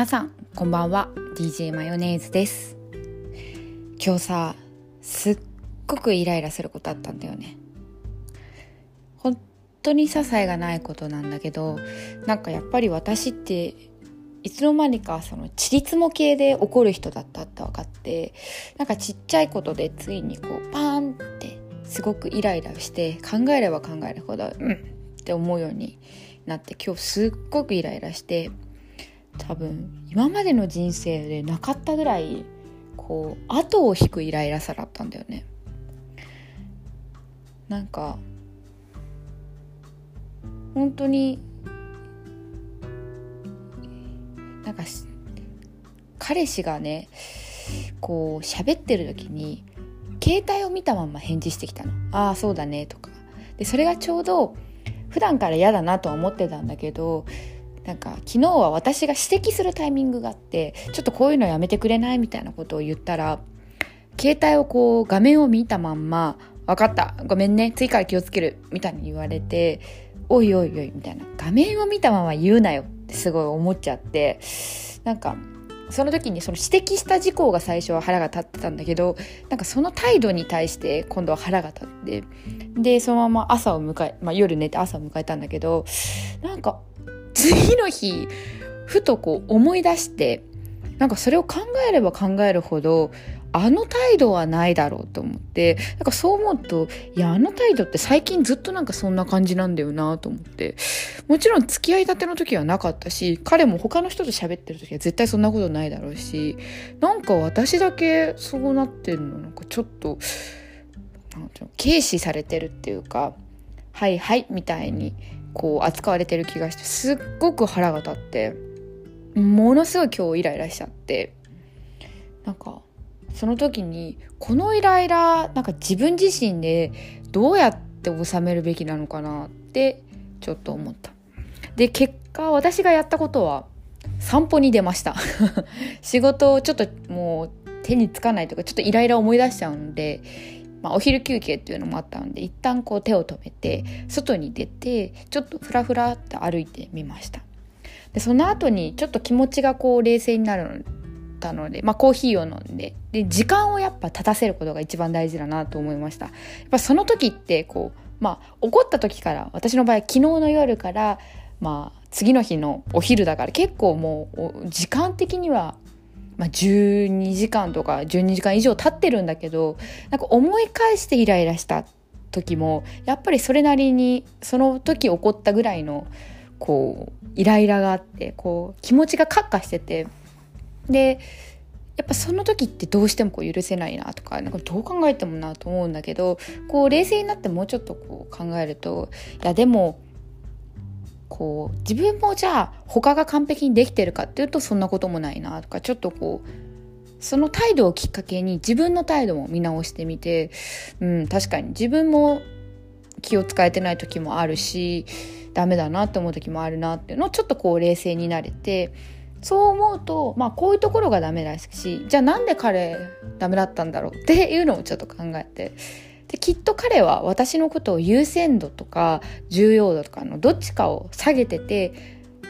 皆さんこんばんは。DJ マヨネーズです。今日さすっごくイライラすることあったんだよね。本当に些細がないことなんだけどなんかやっぱり私っていつの間にかそのちりつも系で怒る人だったって分かってなんかちっちゃいことでついにこうパーンってすごくイライラして考えれば考えるほどうんって思うようになって今日すっごくイライラして多分今までの人生でなかったぐらいこう後を引くイライラさだったんだよね。なんか本当になんか彼氏がねこう喋ってる時に携帯を見たまま返事してきたの「ああそうだね」とか。でそれがちょうど普段から嫌だなとは思ってたんだけどなんか昨日は私が指摘するタイミングがあってちょっとこういうのやめてくれないみたいなことを言ったら携帯をこう画面を見たまんま「分かったごめんね次から気をつける」みたいに言われて「おいおいおい」みたいな画面を見たまま言うなよってすごい思っちゃってなんかその時にその指摘した事項が最初は腹が立ってたんだけどなんかその態度に対して今度は腹が立ってでそのまま朝を迎え、まあ、夜寝て朝を迎えたんだけどなんか次の日ふとこう思い出してなんかそれを考えれば考えるほどあの態度はないだろうと思ってなんかそう思うといやあの態度って最近ずっとなんかそんな感じなんだよなと思って。もちろん付き合いたての時はなかったし彼も他の人と喋ってる時は絶対そんなことないだろうしなんか私だけそうなってるのなんかちょっと軽視されてるっていうかはいはいみたいにこう扱われてる気がしてすっごく腹が立ってものすごい今日イライラしちゃってなんかその時にこのイライラなんか自分自身でどうやって収めるべきなのかなってちょっと思った。で結果私がやったことは散歩に出ました。仕事をちょっともう手につかないとかちょっとイライラ思い出しちゃうんでまあ、お昼休憩っていうのもあったので一旦こう手を止めて外に出てちょっとフラフラって歩いてみました。でその後にちょっと気持ちがこう冷静になるたので、まあ、コーヒーを飲んでで時間をやっぱ立たせることが一番大事だなと思いました。やっぱその時ってこうまあ怒った時から私の場合昨日の夜からまあ次の日のお昼だから結構もう時間的にはまあ、12時間とか12時間以上経ってるんだけどなんか思い返してイライラした時もやっぱりそれなりにその時起こったぐらいのこうイライラがあってこう気持ちがカッカしててでやっぱその時ってどうしてもこう許せないなとかなんかどう考えてもなと思うんだけどこう冷静になってもうちょっとこう考えるといやでもこう自分もじゃあ他が完璧にできてるかっていうとそんなこともないなとかちょっとこうその態度をきっかけに自分の態度も見直してみて、うん、確かに自分も気を使えてない時もあるしダメだなって思う時もあるなっていうのをちょっとこう冷静になれてそう思うとまあこういうところがダメだしじゃあなんで彼ダメだったんだろうっていうのもちょっと考えてできっと彼は私のことを優先度とか重要度とかのどっちかを下げてて、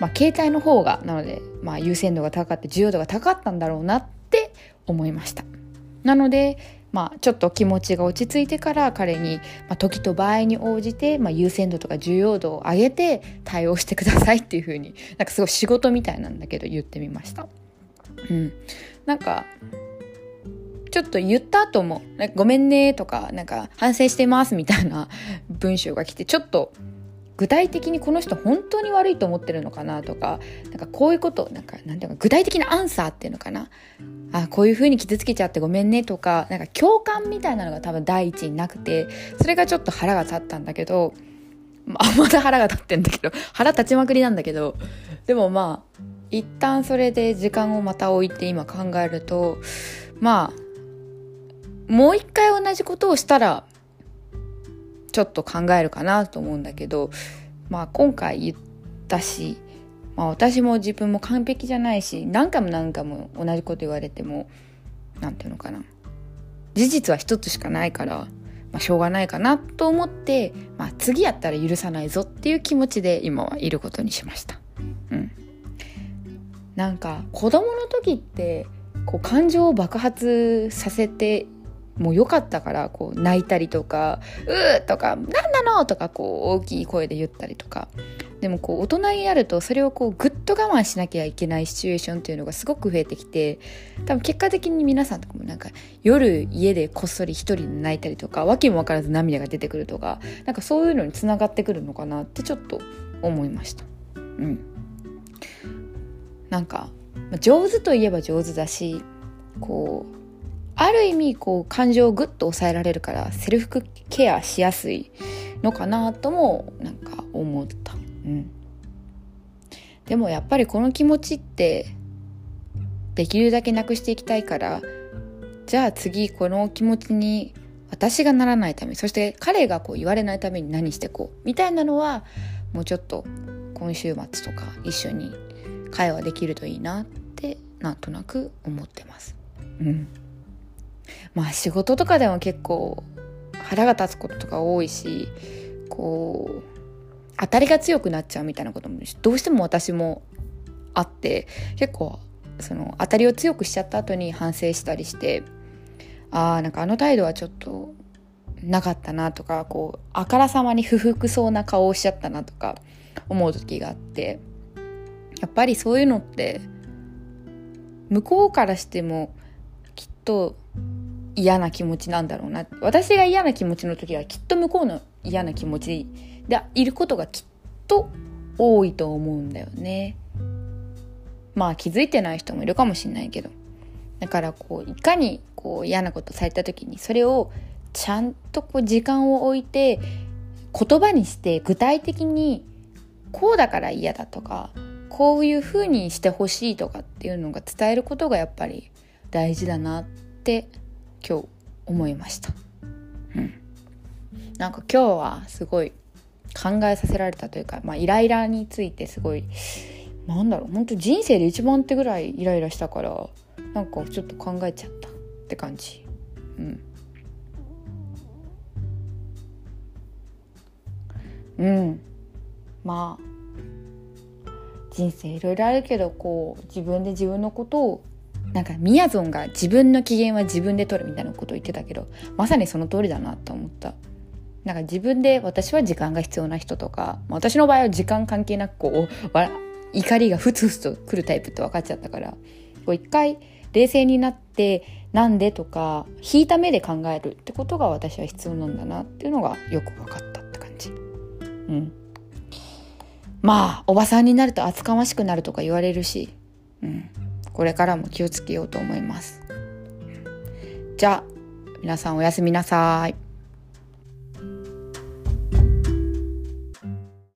まあ、携帯の方がなので、まあ、優先度が高かって重要度が高かったんだろうなって思いましたなのでまあ、ちょっと気持ちが落ち着いてから彼に、まあ、時と場合に応じて、まあ、優先度とか重要度を上げて対応してくださいっていう風になんかすごい仕事みたいなんだけど言ってみました。うん、なんかちょっと言った後も、ごめんねとか、なんか反省してますみたいな 文章が来て、ちょっと具体的にこの人本当に悪いと思ってるのかなとか、なんかこういうこと、なんか、なんていうか、具体的なアンサーっていうのかな。あ、こういう風に傷つけちゃってごめんねとか、なんか共感みたいなのが多分第一になくて、それがちょっと腹が立ったんだけど、まあ、また腹が立ってんだけど、腹立ちまくりなんだけど、でもまあ、一旦それで時間をまた置いて今考えると、まあ、もう一回同じことをしたらちょっと考えるかなと思うんだけど、まあ、今回言ったし、まあ、私も自分も完璧じゃないし何回も何回も同じこと言われても何て言うのかな事実は一つしかないから、まあ、しょうがないかなと思って、まあ、次やったら許さないぞっていう気持ちで今はいることにしました。うんなんか子供の時ってこう感情を爆発させてもう良かったからこう泣いたりとか「うー!」とか「何なの?」とかこう大きい声で言ったりとかでもこう大人になるとそれをこうぐっと我慢しなきゃいけないシチュエーションっていうのがすごく増えてきて多分結果的に皆さんとかもなんか夜家でこっそり一人で泣いたりとか訳も分からず涙が出てくるとかなんかそういうのにつながってくるのかなってちょっと思いました。うん、なんか上手といえば上手だしこうある意味こう感情をぐっと抑えられるからセルフケアしやすいのかなともなんか思った。うん、でもやっぱりこの気持ちってできるだけなくしていきたいからじゃあ次この気持ちに私がならないためそして彼がこう言われないために何してこうみたいなのはもうちょっと今週末とか一緒に会話できるといいなってなんとなく思ってます。うんまあ仕事とかでも結構腹が立つこととか多いしこう当たりが強くなっちゃうみたいなこともどうしても私もあって結構その当たりを強くしちゃった後に反省したりしてああんかあの態度はちょっとなかったなとかこうあからさまに不服そうな顔をしちゃったなとか思う時があってやっぱりそういうのって向こうからしてもきっと嫌な気持ちなんだろうな。私が嫌な気持ちの時はきっと向こうの嫌な気持ちでいることがきっと多いと思うんだよね。まあ気づいてない人もいるかもしれないけど。だからこういかにこう嫌なことされた時にそれをちゃんとこう時間を置いて言葉にして具体的にこうだから嫌だとかこういうふうにしてほしいとかっていうのが伝えることがやっぱり大事だなって今日思いました。うん。なんか今日はすごい考えさせられたというか、まあ、イライラについてすごいなんだろう本当人生で一番ってぐらいイライラしたからなんかちょっと考えちゃったって感じ。うん。うん。まあ人生いろいろあるけどこう自分で自分のことをなんかみやぞんが自分の機嫌は自分で取るみたいなことを言ってたけどまさにその通りだなと思った。なんか自分で私は時間が必要な人とか私の場合は時間関係なくこう怒りがふつふつとくるタイプって分かっちゃったからこう一回冷静になってなんでとか引いた目で考えるってことが私は必要なんだなっていうのがよく分かったって感じ。うん。まあおばさんになると厚かましくなるとか言われるし。うん。これからも気をつけようと思います。じゃあ、皆さんおやすみなさい。